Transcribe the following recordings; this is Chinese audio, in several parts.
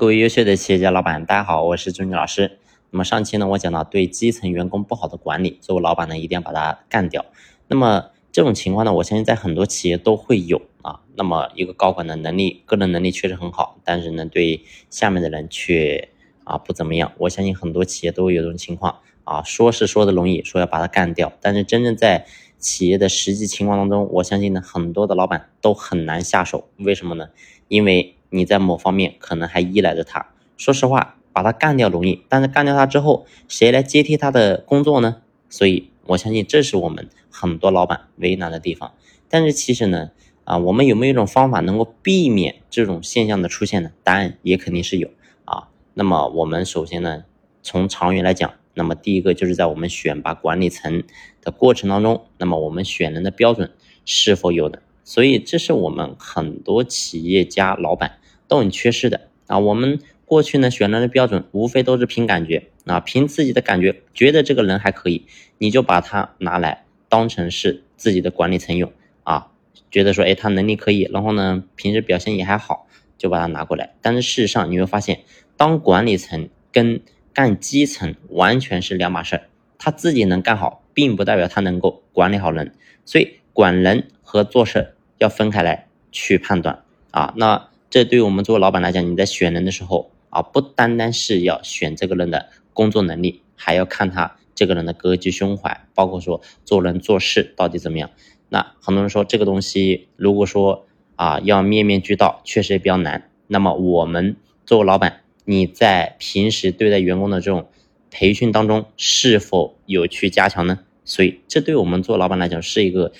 各位优秀的企业家老板，大家好，我是朱女老师。那么上期呢，我讲到对基层员工不好的管理，作为老板呢，一定要把它干掉。那么这种情况呢，我相信在很多企业都会有啊。那么一个高管的能力，个人能力确实很好，但是呢，对下面的人却啊不怎么样。我相信很多企业都会有这种情况啊，说是说的容易，说要把它干掉，但是真正在企业的实际情况当中，我相信呢，很多的老板都很难下手。为什么呢？因为你在某方面可能还依赖着他。说实话，把他干掉容易，但是干掉他之后，谁来接替他的工作呢？所以我相信这是我们很多老板为难的地方。但是其实呢，啊，我们有没有一种方法能够避免这种现象的出现呢？答案也肯定是有啊。那么我们首先呢，从长远来讲，那么第一个就是在我们选拔管理层的过程当中，那么我们选人的标准是否有的？所以这是我们很多企业家老板都很缺失的啊。我们过去呢选人的标准无非都是凭感觉啊，凭自己的感觉觉得这个人还可以，你就把他拿来当成是自己的管理层用啊。觉得说哎他能力可以，然后呢平时表现也还好，就把他拿过来。但是事实上你会发现，当管理层跟干基层完全是两码事儿。他自己能干好，并不代表他能够管理好人，所以管人和做事。要分开来去判断啊，那这对于我们作为老板来讲，你在选人的时候啊，不单单是要选这个人的工作能力，还要看他这个人的格局胸怀，包括说做人做事到底怎么样。那很多人说这个东西，如果说啊要面面俱到，确实也比较难。那么我们作为老板，你在平时对待员工的这种培训当中，是否有去加强呢？所以这对我们做老板来讲是一个。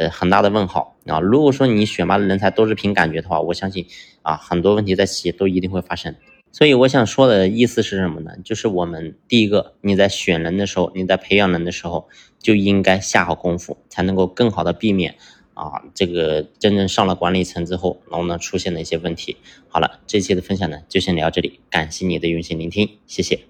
呃，很大的问号啊！如果说你选拔的人才都是凭感觉的话，我相信啊，很多问题在企业都一定会发生。所以我想说的意思是什么呢？就是我们第一个，你在选人的时候，你在培养人的时候，就应该下好功夫，才能够更好的避免啊，这个真正上了管理层之后，然后呢出现的一些问题。好了，这期的分享呢就先聊这里，感谢你的用心聆听，谢谢。